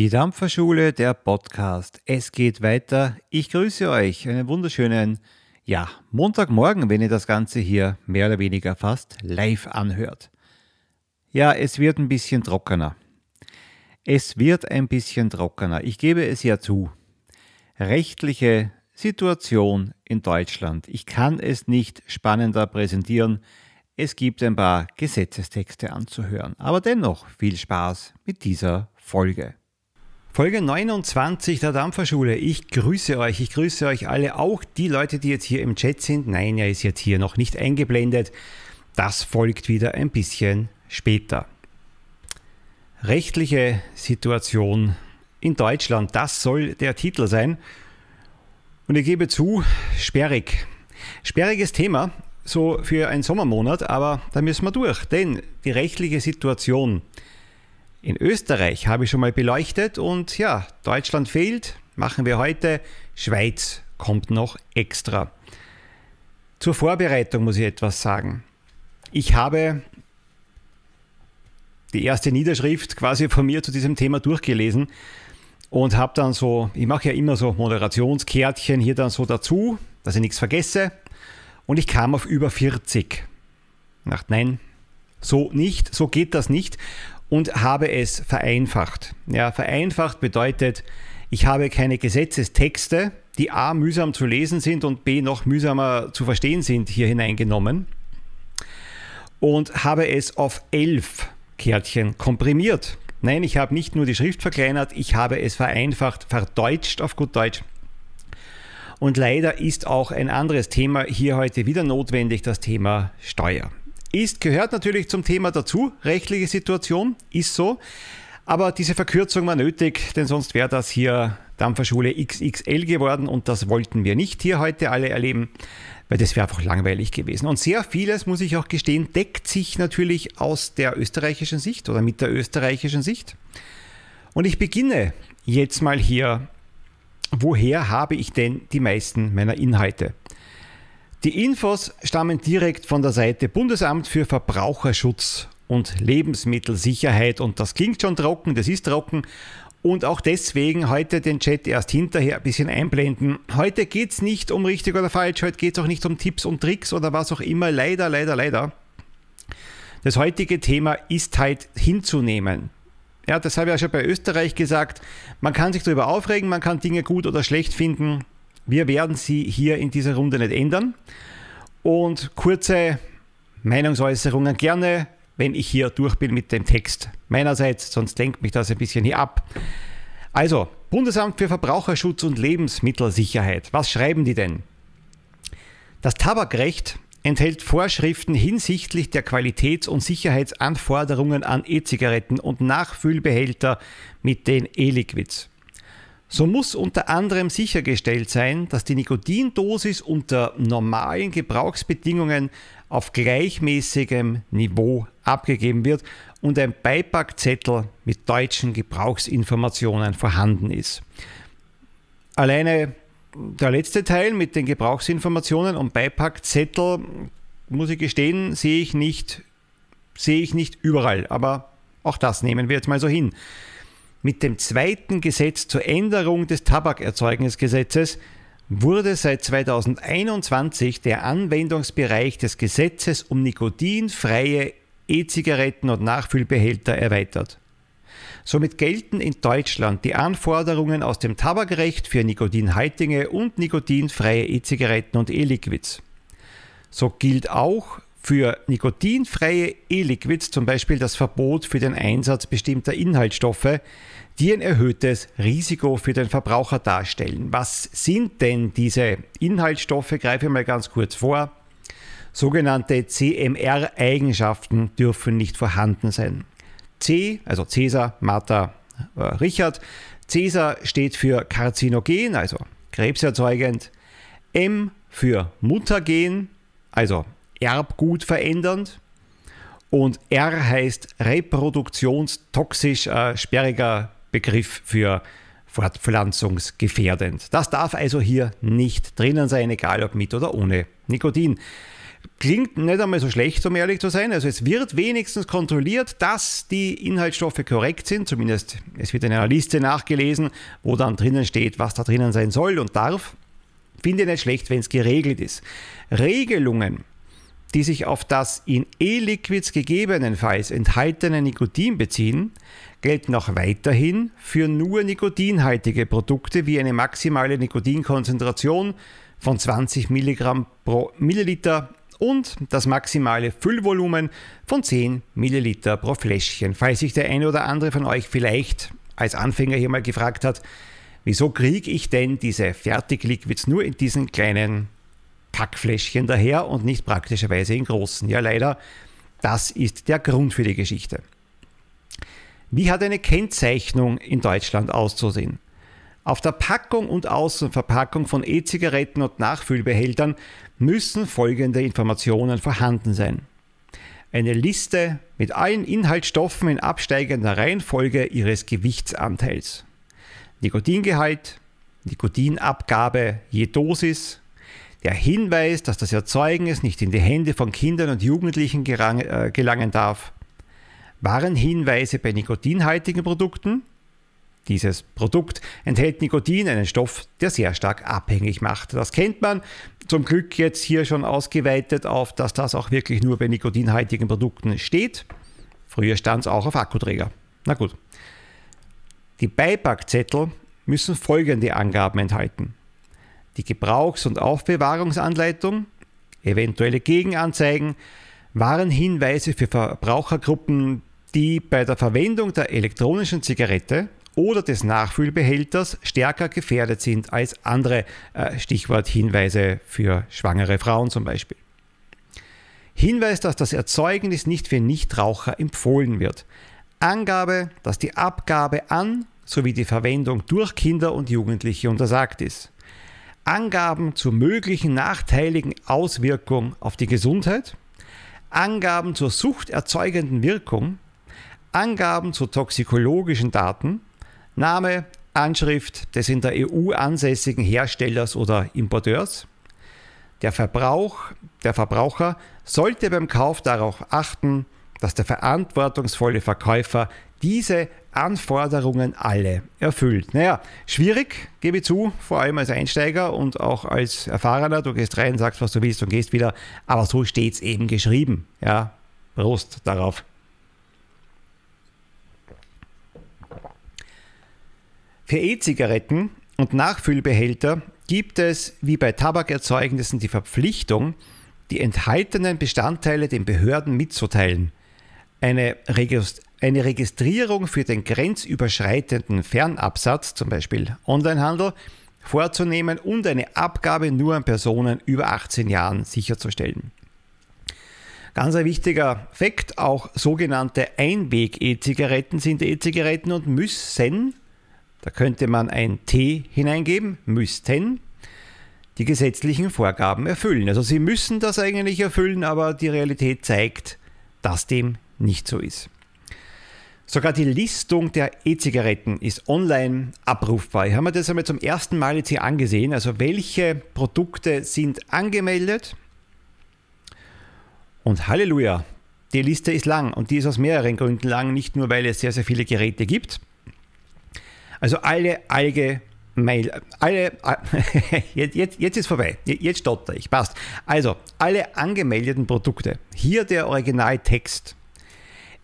Die Dampferschule, der Podcast. Es geht weiter. Ich grüße euch. Einen wunderschönen, ja, Montagmorgen, wenn ihr das Ganze hier mehr oder weniger fast live anhört. Ja, es wird ein bisschen trockener. Es wird ein bisschen trockener. Ich gebe es ja zu. Rechtliche Situation in Deutschland. Ich kann es nicht spannender präsentieren. Es gibt ein paar Gesetzestexte anzuhören. Aber dennoch viel Spaß mit dieser Folge. Folge 29 der Dampferschule. Ich grüße euch. Ich grüße euch alle, auch die Leute, die jetzt hier im Chat sind. Nein, er ist jetzt hier noch nicht eingeblendet. Das folgt wieder ein bisschen später. Rechtliche Situation in Deutschland, das soll der Titel sein. Und ich gebe zu, sperrig. Sperriges Thema, so für einen Sommermonat, aber da müssen wir durch, denn die rechtliche Situation in Österreich habe ich schon mal beleuchtet und ja, Deutschland fehlt, machen wir heute. Schweiz kommt noch extra. Zur Vorbereitung muss ich etwas sagen. Ich habe die erste Niederschrift quasi von mir zu diesem Thema durchgelesen und habe dann so, ich mache ja immer so Moderationskärtchen hier dann so dazu, dass ich nichts vergesse. Und ich kam auf über 40. Ich dachte, nein, so nicht, so geht das nicht und habe es vereinfacht. Ja, vereinfacht bedeutet, ich habe keine Gesetzestexte, die a mühsam zu lesen sind und b noch mühsamer zu verstehen sind, hier hineingenommen und habe es auf elf Kärtchen komprimiert. Nein, ich habe nicht nur die Schrift verkleinert, ich habe es vereinfacht, verdeutscht auf gut Deutsch. Und leider ist auch ein anderes Thema hier heute wieder notwendig, das Thema Steuer. Ist, gehört natürlich zum Thema dazu, rechtliche Situation, ist so. Aber diese Verkürzung war nötig, denn sonst wäre das hier Dampferschule XXL geworden und das wollten wir nicht hier heute alle erleben, weil das wäre einfach langweilig gewesen. Und sehr vieles, muss ich auch gestehen, deckt sich natürlich aus der österreichischen Sicht oder mit der österreichischen Sicht. Und ich beginne jetzt mal hier, woher habe ich denn die meisten meiner Inhalte? Die Infos stammen direkt von der Seite Bundesamt für Verbraucherschutz und Lebensmittelsicherheit und das klingt schon trocken, das ist trocken und auch deswegen heute den Chat erst hinterher ein bisschen einblenden. Heute geht es nicht um richtig oder falsch, heute geht es auch nicht um Tipps und Tricks oder was auch immer. Leider, leider, leider. Das heutige Thema ist halt hinzunehmen. Ja, das habe ich ja schon bei Österreich gesagt. Man kann sich darüber aufregen, man kann Dinge gut oder schlecht finden. Wir werden sie hier in dieser Runde nicht ändern. Und kurze Meinungsäußerungen gerne, wenn ich hier durch bin mit dem Text meinerseits, sonst lenkt mich das ein bisschen hier ab. Also, Bundesamt für Verbraucherschutz und Lebensmittelsicherheit. Was schreiben die denn? Das Tabakrecht enthält Vorschriften hinsichtlich der Qualitäts- und Sicherheitsanforderungen an E-Zigaretten und Nachfüllbehälter mit den E-Liquids. So muss unter anderem sichergestellt sein, dass die Nikotindosis unter normalen Gebrauchsbedingungen auf gleichmäßigem Niveau abgegeben wird und ein Beipackzettel mit deutschen Gebrauchsinformationen vorhanden ist. Alleine der letzte Teil mit den Gebrauchsinformationen und Beipackzettel, muss ich gestehen, sehe ich nicht, sehe ich nicht überall, aber auch das nehmen wir jetzt mal so hin. Mit dem zweiten Gesetz zur Änderung des Tabakerzeugnisgesetzes wurde seit 2021 der Anwendungsbereich des Gesetzes um nikotinfreie E-Zigaretten und Nachfüllbehälter erweitert. Somit gelten in Deutschland die Anforderungen aus dem Tabakrecht für nikotinhaltige und nikotinfreie E-Zigaretten und E-Liquids. So gilt auch für nikotinfreie E-Liquids zum Beispiel das Verbot für den Einsatz bestimmter Inhaltsstoffe, die ein erhöhtes Risiko für den Verbraucher darstellen. Was sind denn diese Inhaltsstoffe? Greife ich mal ganz kurz vor. Sogenannte CMR-Eigenschaften dürfen nicht vorhanden sein. C, also Cäsar, Martha, äh, Richard. Cäsar steht für karzinogen, also krebserzeugend. M für mutagen, also Erbgut verändernd. Und R heißt reproduktionstoxisch, äh, sperriger Begriff für fortpflanzungsgefährdend. Das darf also hier nicht drinnen sein, egal ob mit oder ohne Nikotin. Klingt nicht einmal so schlecht, um ehrlich zu sein. Also es wird wenigstens kontrolliert, dass die Inhaltsstoffe korrekt sind. Zumindest es wird in einer Liste nachgelesen, wo dann drinnen steht, was da drinnen sein soll und darf. Finde ich nicht schlecht, wenn es geregelt ist. Regelungen, die sich auf das in E-Liquids gegebenenfalls enthaltene Nikotin beziehen, gelten auch weiterhin für nur nikotinhaltige Produkte wie eine maximale Nikotinkonzentration von 20 Milligramm pro Milliliter und das maximale Füllvolumen von 10 Milliliter pro Fläschchen. Falls sich der eine oder andere von euch vielleicht als Anfänger hier mal gefragt hat, wieso kriege ich denn diese Fertigliquids nur in diesen kleinen Kackfläschchen daher und nicht praktischerweise in großen? Ja, leider, das ist der Grund für die Geschichte. Wie hat eine Kennzeichnung in Deutschland auszusehen? Auf der Packung und Außenverpackung von E-Zigaretten und Nachfüllbehältern müssen folgende Informationen vorhanden sein. Eine Liste mit allen Inhaltsstoffen in absteigender Reihenfolge ihres Gewichtsanteils. Nikotingehalt, Nikotinabgabe je Dosis, der Hinweis, dass das Erzeugnis nicht in die Hände von Kindern und Jugendlichen äh, gelangen darf, Warnhinweise bei nikotinhaltigen Produkten. Dieses Produkt enthält Nikotin, einen Stoff, der sehr stark abhängig macht. Das kennt man zum Glück jetzt hier schon ausgeweitet auf, dass das auch wirklich nur bei nikotinhaltigen Produkten steht. Früher stand es auch auf Akkuträger. Na gut. Die Beipackzettel müssen folgende Angaben enthalten. Die Gebrauchs- und Aufbewahrungsanleitung, eventuelle Gegenanzeigen, Warnhinweise für Verbrauchergruppen, die bei der Verwendung der elektronischen Zigarette oder des Nachfüllbehälters stärker gefährdet sind als andere äh, Stichwort Hinweise für schwangere Frauen zum Beispiel. Hinweis, dass das Erzeugnis nicht für Nichtraucher empfohlen wird. Angabe, dass die Abgabe an sowie die Verwendung durch Kinder und Jugendliche untersagt ist. Angaben zur möglichen nachteiligen Auswirkung auf die Gesundheit. Angaben zur suchterzeugenden Wirkung Angaben zu toxikologischen Daten, Name, Anschrift des in der EU ansässigen Herstellers oder Importeurs. Der Verbrauch, der Verbraucher sollte beim Kauf darauf achten, dass der verantwortungsvolle Verkäufer diese Anforderungen alle erfüllt. Naja, schwierig, gebe ich zu, vor allem als Einsteiger und auch als Erfahrener. Du gehst rein, sagst, was du willst und gehst wieder. Aber so steht es eben geschrieben. Ja, Prost darauf. Für E-Zigaretten und Nachfüllbehälter gibt es wie bei Tabakerzeugnissen die Verpflichtung, die enthaltenen Bestandteile den Behörden mitzuteilen. Eine, Regist eine Registrierung für den grenzüberschreitenden Fernabsatz, zum Beispiel Onlinehandel, vorzunehmen und eine Abgabe nur an Personen über 18 Jahren sicherzustellen. Ganz ein wichtiger Fakt, auch sogenannte Einweg-E-Zigaretten sind E-Zigaretten und müssen da könnte man ein T hineingeben, müssten die gesetzlichen Vorgaben erfüllen. Also sie müssen das eigentlich erfüllen, aber die Realität zeigt, dass dem nicht so ist. Sogar die Listung der E-Zigaretten ist online abrufbar. Ich habe mir das einmal zum ersten Mal jetzt hier angesehen. Also welche Produkte sind angemeldet? Und Halleluja, die Liste ist lang und die ist aus mehreren Gründen lang. Nicht nur, weil es sehr, sehr viele Geräte gibt, also alle allgemein, alle, jetzt, jetzt, jetzt ist vorbei, jetzt stotter ich, passt. Also, alle angemeldeten Produkte, hier der Originaltext.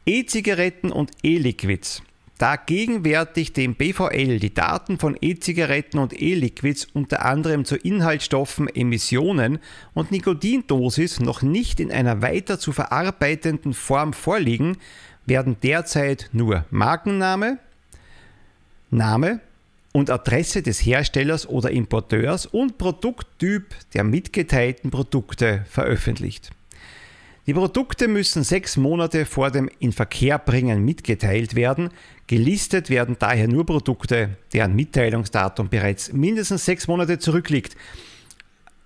E-Zigaretten und E-Liquids. Da gegenwärtig dem BVL die Daten von E-Zigaretten und E-Liquids unter anderem zu Inhaltsstoffen, Emissionen und Nikotindosis noch nicht in einer weiter zu verarbeitenden Form vorliegen, werden derzeit nur Markenname, Name und Adresse des Herstellers oder Importeurs und Produkttyp der mitgeteilten Produkte veröffentlicht. Die Produkte müssen sechs Monate vor dem Inverkehrbringen mitgeteilt werden. Gelistet werden daher nur Produkte, deren Mitteilungsdatum bereits mindestens sechs Monate zurückliegt.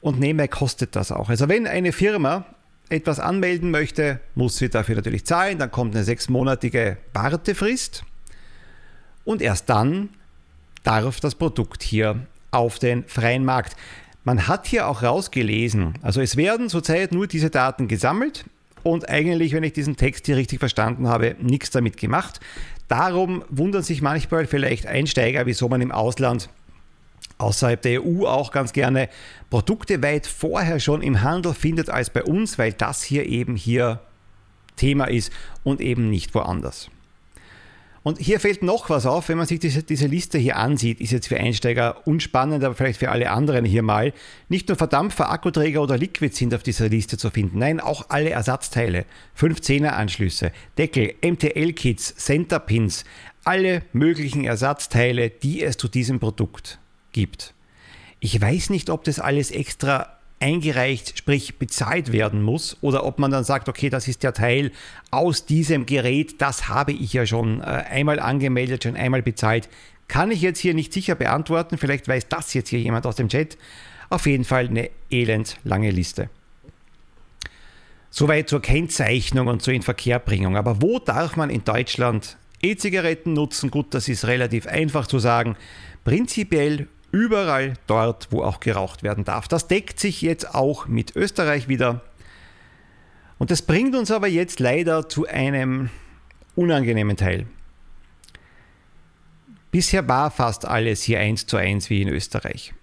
Und nebenbei kostet das auch. Also wenn eine Firma etwas anmelden möchte, muss sie dafür natürlich zahlen. Dann kommt eine sechsmonatige Wartefrist und erst dann darf das Produkt hier auf den freien Markt. Man hat hier auch rausgelesen, also es werden zurzeit nur diese Daten gesammelt und eigentlich, wenn ich diesen Text hier richtig verstanden habe, nichts damit gemacht. Darum wundern sich manchmal vielleicht Einsteiger, wieso man im Ausland außerhalb der EU auch ganz gerne Produkte weit vorher schon im Handel findet als bei uns, weil das hier eben hier Thema ist und eben nicht woanders. Und hier fällt noch was auf, wenn man sich diese, diese, Liste hier ansieht, ist jetzt für Einsteiger unspannend, aber vielleicht für alle anderen hier mal. Nicht nur Verdampfer, Akkuträger oder Liquid sind auf dieser Liste zu finden, nein, auch alle Ersatzteile, 510er Anschlüsse, Deckel, MTL-Kits, Center-Pins, alle möglichen Ersatzteile, die es zu diesem Produkt gibt. Ich weiß nicht, ob das alles extra eingereicht, sprich bezahlt werden muss, oder ob man dann sagt, okay, das ist der Teil aus diesem Gerät, das habe ich ja schon äh, einmal angemeldet, schon einmal bezahlt. Kann ich jetzt hier nicht sicher beantworten, vielleicht weiß das jetzt hier jemand aus dem Chat. Auf jeden Fall eine elend lange Liste. Soweit zur Kennzeichnung und zur Inverkehrbringung. Aber wo darf man in Deutschland E-Zigaretten nutzen? Gut, das ist relativ einfach zu sagen. Prinzipiell überall dort, wo auch geraucht werden darf. Das deckt sich jetzt auch mit Österreich wieder. Und das bringt uns aber jetzt leider zu einem unangenehmen Teil. Bisher war fast alles hier eins zu eins wie in Österreich.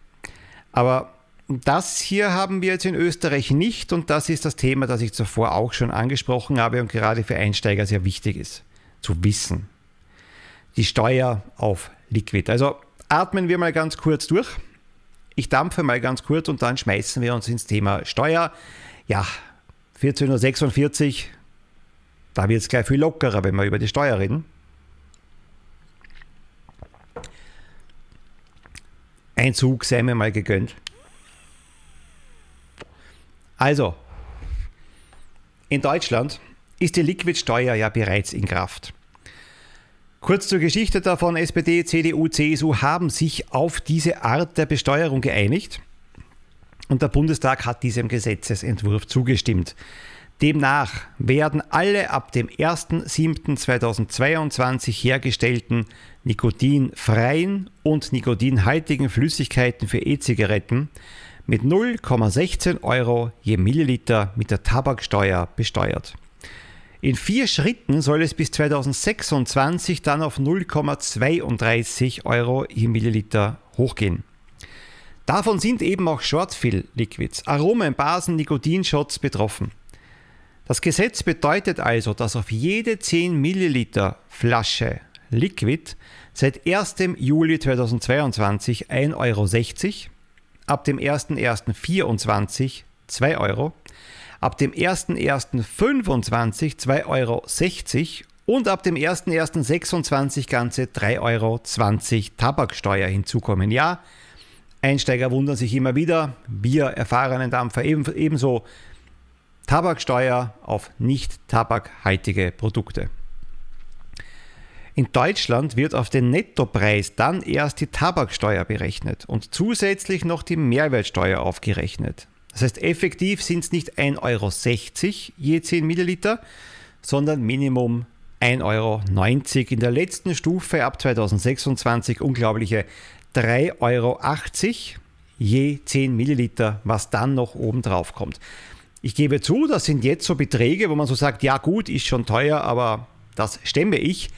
Aber das hier haben wir jetzt in Österreich nicht und das ist das Thema, das ich zuvor auch schon angesprochen habe und gerade für Einsteiger sehr wichtig ist zu wissen. Die Steuer auf Liquid. Also atmen wir mal ganz kurz durch. Ich dampfe mal ganz kurz und dann schmeißen wir uns ins Thema Steuer. Ja, 14.46 Uhr, da wird es gleich viel lockerer, wenn wir über die Steuer reden. Ein Zug sei mir mal gegönnt. Also, in Deutschland ist die Liquidsteuer ja bereits in Kraft. Kurz zur Geschichte davon, SPD, CDU, CSU haben sich auf diese Art der Besteuerung geeinigt und der Bundestag hat diesem Gesetzesentwurf zugestimmt. Demnach werden alle ab dem 1.7.2022 hergestellten nikotinfreien und nikotinhaltigen Flüssigkeiten für E-Zigaretten mit 0,16 Euro je Milliliter mit der Tabaksteuer besteuert. In vier Schritten soll es bis 2026 dann auf 0,32 Euro je Milliliter hochgehen. Davon sind eben auch Shortfill-Liquids, Aromen, Basen, Nikotinshots betroffen. Das Gesetz bedeutet also, dass auf jede 10 Milliliter Flasche Liquid seit 1. Juli 2022 1,60 Euro, ab dem 1.1.24 2 Euro, ab dem 01.01.25 2,60 Euro und ab dem 01.01.26 ganze 3,20 Euro Tabaksteuer hinzukommen. Ja, Einsteiger wundern sich immer wieder, wir erfahrenen Dampfer ebenso Tabaksteuer auf nicht tabakhaltige Produkte. In Deutschland wird auf den Nettopreis dann erst die Tabaksteuer berechnet und zusätzlich noch die Mehrwertsteuer aufgerechnet. Das heißt, effektiv sind es nicht 1,60 Euro je 10 Milliliter, sondern Minimum 1,90 Euro. In der letzten Stufe ab 2026 unglaubliche 3,80 Euro je 10 Milliliter, was dann noch oben drauf kommt. Ich gebe zu, das sind jetzt so Beträge, wo man so sagt, ja gut, ist schon teuer, aber das stemme ich.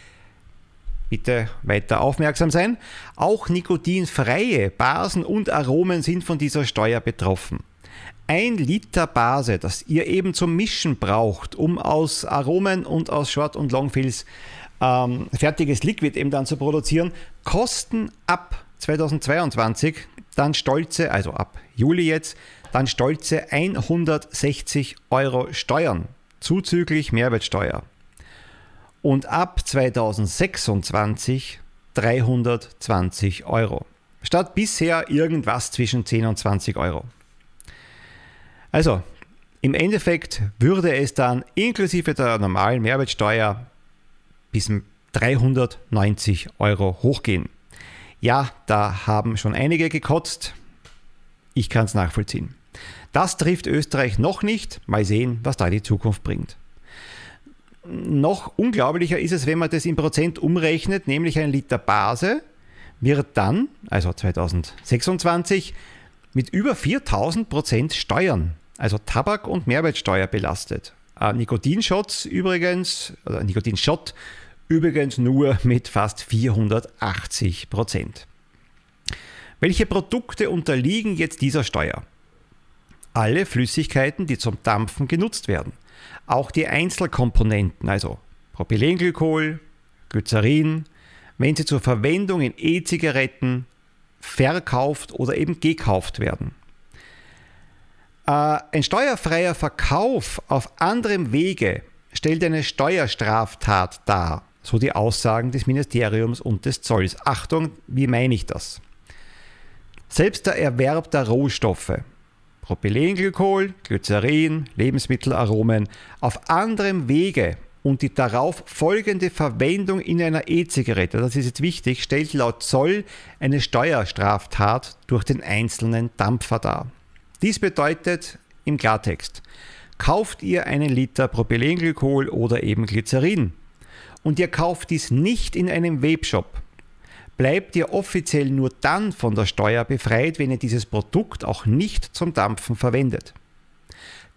Bitte weiter aufmerksam sein. Auch nikotinfreie Basen und Aromen sind von dieser Steuer betroffen ein Liter Base, das ihr eben zum Mischen braucht, um aus Aromen und aus Short- und Longfills ähm, fertiges Liquid eben dann zu produzieren, kosten ab 2022 dann stolze, also ab Juli jetzt, dann stolze 160 Euro Steuern, zuzüglich Mehrwertsteuer. Und ab 2026 320 Euro. Statt bisher irgendwas zwischen 10 und 20 Euro. Also, im Endeffekt würde es dann inklusive der normalen Mehrwertsteuer bis 390 Euro hochgehen. Ja, da haben schon einige gekotzt. Ich kann es nachvollziehen. Das trifft Österreich noch nicht. Mal sehen, was da die Zukunft bringt. Noch unglaublicher ist es, wenn man das in Prozent umrechnet, nämlich ein Liter Base wird dann, also 2026, mit über 4000 Prozent Steuern, also Tabak- und Mehrwertsteuer belastet. Äh, Nikotinshots übrigens, oder Nikotinshot übrigens nur mit fast 480 Prozent. Welche Produkte unterliegen jetzt dieser Steuer? Alle Flüssigkeiten, die zum Dampfen genutzt werden. Auch die Einzelkomponenten, also Propylenglykol, Glycerin, wenn sie zur Verwendung in E-Zigaretten verkauft oder eben gekauft werden. Äh, ein steuerfreier Verkauf auf anderem Wege stellt eine Steuerstraftat dar, so die Aussagen des Ministeriums und des Zolls. Achtung, wie meine ich das? Selbst der Erwerb der Rohstoffe, Propylenglykol, Glycerin, Lebensmittelaromen, auf anderem Wege und die darauf folgende Verwendung in einer E-Zigarette, das ist jetzt wichtig, stellt laut Zoll eine Steuerstraftat durch den einzelnen Dampfer dar. Dies bedeutet im Klartext, kauft ihr einen Liter Propylenglykol oder eben Glycerin und ihr kauft dies nicht in einem Webshop, bleibt ihr offiziell nur dann von der Steuer befreit, wenn ihr dieses Produkt auch nicht zum Dampfen verwendet.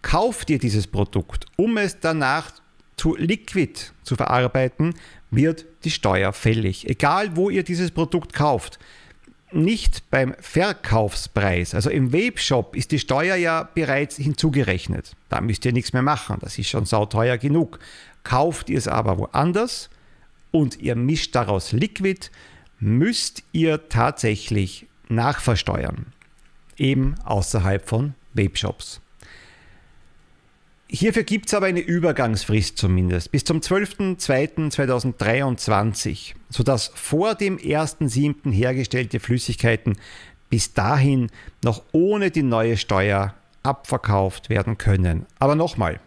Kauft ihr dieses Produkt, um es danach zu Liquid zu verarbeiten, wird die Steuer fällig. Egal wo ihr dieses Produkt kauft. Nicht beim Verkaufspreis. Also im Webshop ist die Steuer ja bereits hinzugerechnet. Da müsst ihr nichts mehr machen. Das ist schon sauteuer genug. Kauft ihr es aber woanders und ihr mischt daraus Liquid, müsst ihr tatsächlich nachversteuern. Eben außerhalb von Webshops. Hierfür gibt es aber eine Übergangsfrist zumindest bis zum 12.02.2023, sodass vor dem 1.07. hergestellte Flüssigkeiten bis dahin noch ohne die neue Steuer abverkauft werden können. Aber nochmal,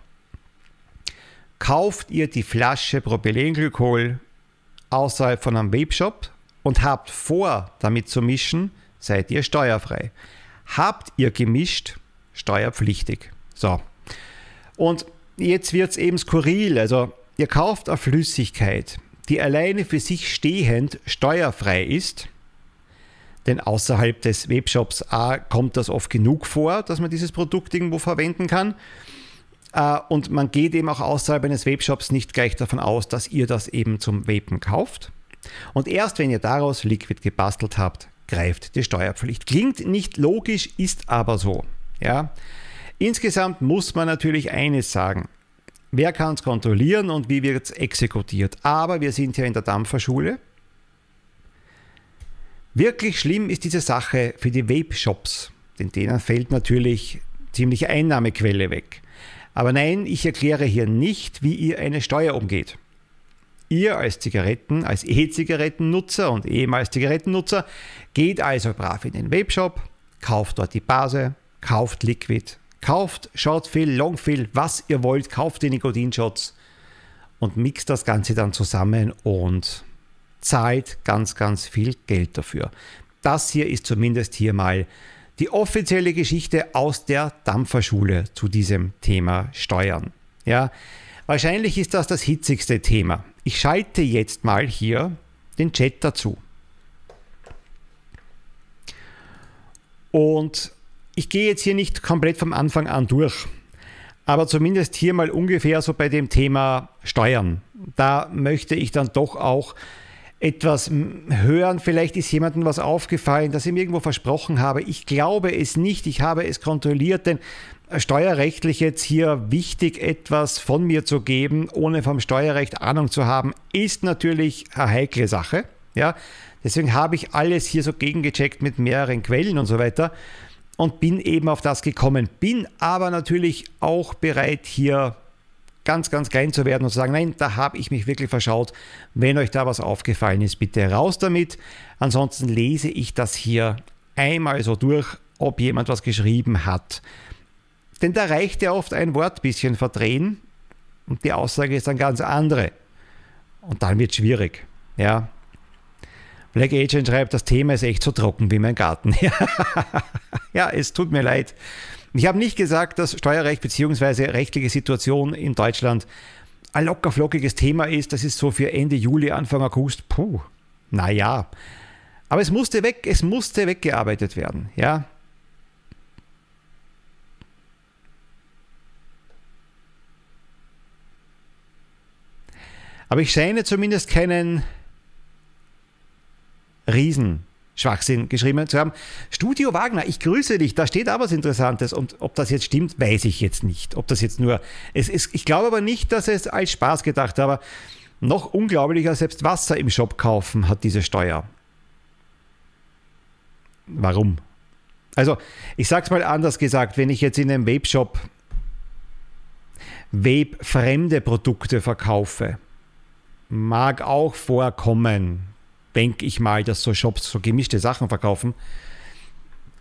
kauft ihr die Flasche Propylenglykol außerhalb von einem Webshop und habt vor, damit zu mischen, seid ihr steuerfrei. Habt ihr gemischt, steuerpflichtig. So, und jetzt wird es eben skurril. Also ihr kauft eine Flüssigkeit, die alleine für sich stehend steuerfrei ist. Denn außerhalb des Webshops A kommt das oft genug vor, dass man dieses Produkt irgendwo verwenden kann. Äh, und man geht eben auch außerhalb eines Webshops nicht gleich davon aus, dass ihr das eben zum Vapen kauft. Und erst wenn ihr daraus Liquid gebastelt habt, greift die Steuerpflicht. Klingt nicht logisch, ist aber so. Ja? Insgesamt muss man natürlich eines sagen. Wer kann es kontrollieren und wie wird es exekutiert? Aber wir sind ja in der Dampferschule. Wirklich schlimm ist diese Sache für die Vape-Shops, denn denen fällt natürlich ziemliche Einnahmequelle weg. Aber nein, ich erkläre hier nicht, wie ihr eine Steuer umgeht. Ihr als Zigaretten, als E-Zigarettennutzer und ehemals Zigarettennutzer geht also brav in den Webshop, kauft dort die Base, kauft Liquid, Kauft Shortfill, Longfill, was ihr wollt, kauft die Nikotinshots und mixt das Ganze dann zusammen und zahlt ganz, ganz viel Geld dafür. Das hier ist zumindest hier mal die offizielle Geschichte aus der Dampferschule zu diesem Thema Steuern. Ja, wahrscheinlich ist das das hitzigste Thema. Ich schalte jetzt mal hier den Chat dazu. Und ich gehe jetzt hier nicht komplett vom Anfang an durch, aber zumindest hier mal ungefähr so bei dem Thema Steuern. Da möchte ich dann doch auch etwas hören. Vielleicht ist jemandem was aufgefallen, dass ich mir irgendwo versprochen habe. Ich glaube es nicht. Ich habe es kontrolliert, denn steuerrechtlich jetzt hier wichtig etwas von mir zu geben, ohne vom Steuerrecht Ahnung zu haben, ist natürlich eine heikle Sache. Ja, deswegen habe ich alles hier so gegengecheckt mit mehreren Quellen und so weiter und bin eben auf das gekommen. Bin aber natürlich auch bereit, hier ganz, ganz klein zu werden und zu sagen, nein, da habe ich mich wirklich verschaut. Wenn euch da was aufgefallen ist, bitte raus damit. Ansonsten lese ich das hier einmal so durch, ob jemand was geschrieben hat. Denn da reicht ja oft ein Wort bisschen verdrehen und die Aussage ist dann ganz andere. Und dann wird es schwierig. Ja, Black Agent schreibt, das Thema ist echt so trocken wie mein Garten. ja, es tut mir leid. Ich habe nicht gesagt, dass Steuerrecht bzw. rechtliche Situation in Deutschland ein lockerflockiges Thema ist. Das ist so für Ende Juli, Anfang August. Puh, naja. Aber es musste weg, es musste weggearbeitet werden. Ja, Aber ich scheine zumindest keinen Riesenschwachsinn geschrieben zu haben. Studio Wagner, ich grüße dich, da steht aber was Interessantes und ob das jetzt stimmt, weiß ich jetzt nicht. Ob das jetzt nur, es ist, ich glaube aber nicht, dass es als Spaß gedacht, aber noch unglaublicher, selbst Wasser im Shop kaufen hat diese Steuer. Warum? Also, ich sage es mal anders gesagt, wenn ich jetzt in einem Webshop Vape-fremde Produkte verkaufe, mag auch vorkommen, denke ich mal, dass so Shops so gemischte Sachen verkaufen,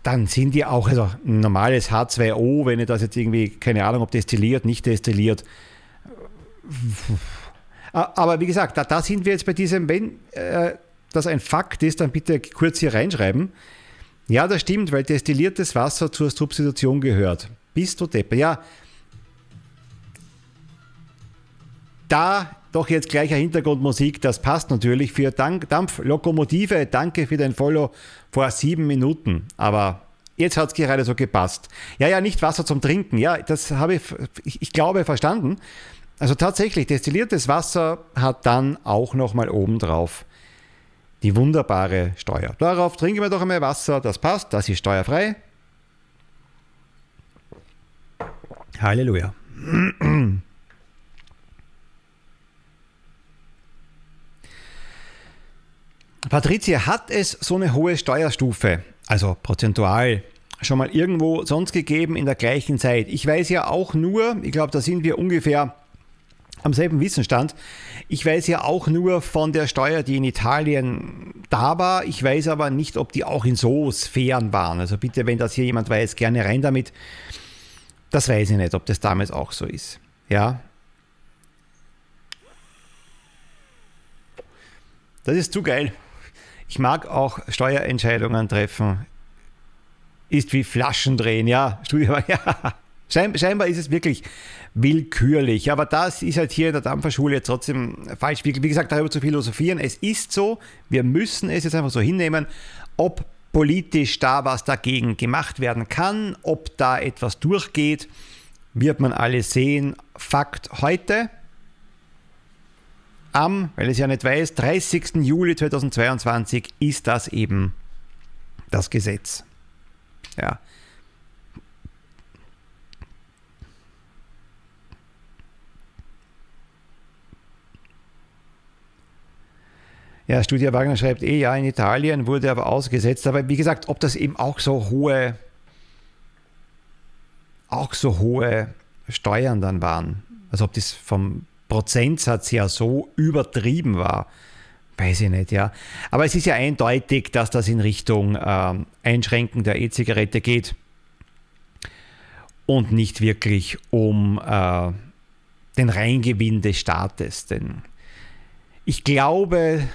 dann sind die auch, also ein normales H2O, wenn ihr das jetzt irgendwie, keine Ahnung, ob destilliert, nicht destilliert. Aber wie gesagt, da, da sind wir jetzt bei diesem, wenn äh, das ein Fakt ist, dann bitte kurz hier reinschreiben. Ja, das stimmt, weil destilliertes Wasser zur Substitution gehört. Bist du Deppe? Ja. Da doch jetzt gleicher Hintergrundmusik, das passt natürlich für Dampflokomotive. Danke für dein Follow vor sieben Minuten. Aber jetzt hat es gerade so gepasst. Ja, ja, nicht Wasser zum Trinken. Ja, das habe ich, ich, ich glaube, verstanden. Also tatsächlich, destilliertes Wasser hat dann auch nochmal obendrauf die wunderbare Steuer. Darauf trinken wir doch einmal Wasser, das passt, das ist steuerfrei. Halleluja. Patricia, hat es so eine hohe Steuerstufe, also prozentual, schon mal irgendwo sonst gegeben in der gleichen Zeit? Ich weiß ja auch nur, ich glaube, da sind wir ungefähr am selben Wissensstand. Ich weiß ja auch nur von der Steuer, die in Italien da war. Ich weiß aber nicht, ob die auch in so Sphären waren. Also bitte, wenn das hier jemand weiß, gerne rein damit. Das weiß ich nicht, ob das damals auch so ist. Ja. Das ist zu geil. Ich mag auch Steuerentscheidungen treffen. Ist wie Flaschen drehen, ja. ja. Scheinbar ist es wirklich willkürlich. Aber das ist halt hier in der Dampferschule trotzdem falsch. Wie gesagt, darüber zu philosophieren. Es ist so, wir müssen es jetzt einfach so hinnehmen, ob politisch da was dagegen gemacht werden kann, ob da etwas durchgeht, wird man alles sehen. Fakt heute, am, weil es ja nicht weiß, 30. Juli 2022 ist das eben das Gesetz. Ja. Ja, Studia Wagner schreibt eh, ja, in Italien wurde aber ausgesetzt. Aber wie gesagt, ob das eben auch so hohe, auch so hohe Steuern dann waren, also ob das vom Prozentsatz her so übertrieben war, weiß ich nicht, ja. Aber es ist ja eindeutig, dass das in Richtung äh, Einschränken der E-Zigarette geht und nicht wirklich um äh, den Reingewinn des Staates. Denn ich glaube,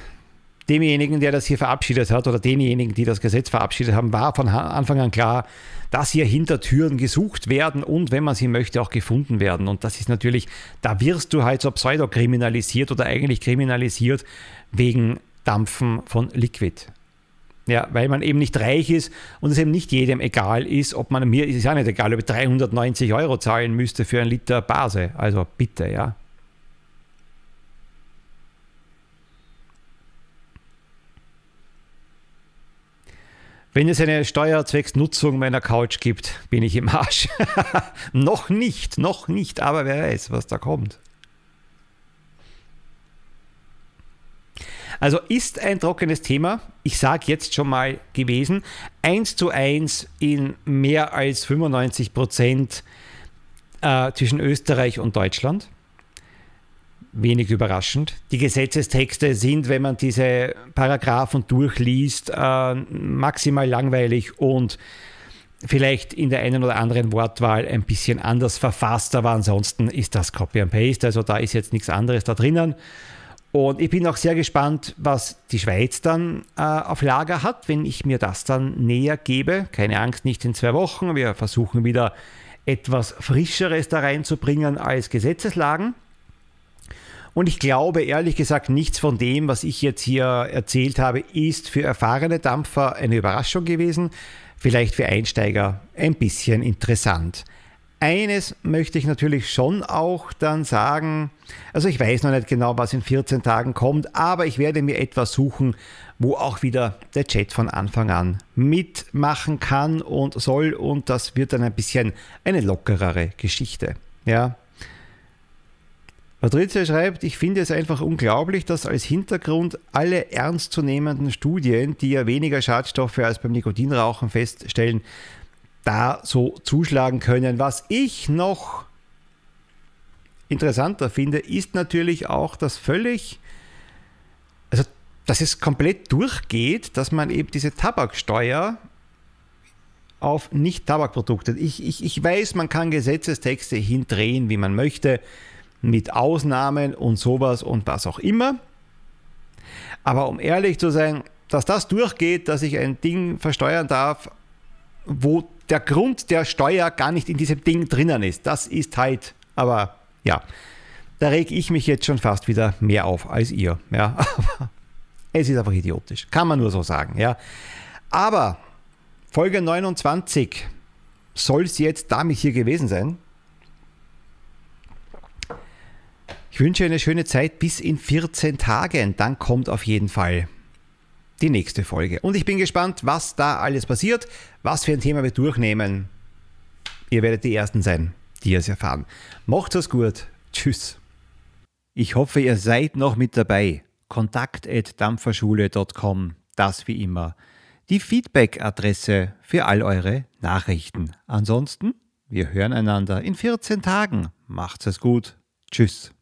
demjenigen, der das hier verabschiedet hat oder denjenigen, die das Gesetz verabschiedet haben, war von Anfang an klar, dass hier Hintertüren gesucht werden und, wenn man sie möchte, auch gefunden werden. Und das ist natürlich, da wirst du halt so pseudokriminalisiert oder eigentlich kriminalisiert wegen Dampfen von Liquid. Ja, weil man eben nicht reich ist und es eben nicht jedem egal ist, ob man, mir ist ja nicht egal, ob ich 390 Euro zahlen müsste für einen Liter Base. Also bitte, ja. Wenn es eine Steuerzwecksnutzung meiner Couch gibt, bin ich im Arsch. noch nicht, noch nicht, aber wer weiß, was da kommt. Also ist ein trockenes Thema, ich sage jetzt schon mal gewesen, 1 zu 1 in mehr als 95 Prozent äh, zwischen Österreich und Deutschland wenig überraschend. Die Gesetzestexte sind, wenn man diese Paragraphen durchliest, äh, maximal langweilig und vielleicht in der einen oder anderen Wortwahl ein bisschen anders verfasst, aber ansonsten ist das Copy and Paste, also da ist jetzt nichts anderes da drinnen. Und ich bin auch sehr gespannt, was die Schweiz dann äh, auf Lager hat, wenn ich mir das dann näher gebe. Keine Angst, nicht in zwei Wochen. Wir versuchen wieder etwas Frischeres da reinzubringen als Gesetzeslagen. Und ich glaube ehrlich gesagt, nichts von dem, was ich jetzt hier erzählt habe, ist für erfahrene Dampfer eine Überraschung gewesen. Vielleicht für Einsteiger ein bisschen interessant. eines möchte ich natürlich schon auch dann sagen, also ich weiß noch nicht genau, was in 14 Tagen kommt, aber ich werde mir etwas suchen, wo auch wieder der Chat von Anfang an mitmachen kann und soll und das wird dann ein bisschen eine lockerere Geschichte. Ja. Patricia schreibt, ich finde es einfach unglaublich, dass als Hintergrund alle ernstzunehmenden Studien, die ja weniger Schadstoffe als beim Nikotinrauchen feststellen, da so zuschlagen können. Was ich noch interessanter finde, ist natürlich auch, dass völlig, also dass es komplett durchgeht, dass man eben diese Tabaksteuer auf Nicht-Tabakprodukte. Ich, ich, ich weiß, man kann Gesetzestexte hindrehen, wie man möchte, mit Ausnahmen und sowas und was auch immer. Aber um ehrlich zu sein, dass das durchgeht, dass ich ein Ding versteuern darf, wo der Grund der Steuer gar nicht in diesem Ding drinnen ist. Das ist halt, aber ja, da reg ich mich jetzt schon fast wieder mehr auf als ihr. Ja, es ist einfach idiotisch. Kann man nur so sagen. Ja, aber Folge 29 soll es jetzt damit hier gewesen sein. Ich wünsche eine schöne Zeit bis in 14 Tagen. Dann kommt auf jeden Fall die nächste Folge. Und ich bin gespannt, was da alles passiert, was für ein Thema wir durchnehmen. Ihr werdet die Ersten sein, die es erfahren. Macht es gut. Tschüss. Ich hoffe, ihr seid noch mit dabei. Kontakt.dampferschule.com, das wie immer. Die Feedback-Adresse für all eure Nachrichten. Ansonsten, wir hören einander in 14 Tagen. Macht's es gut. Tschüss.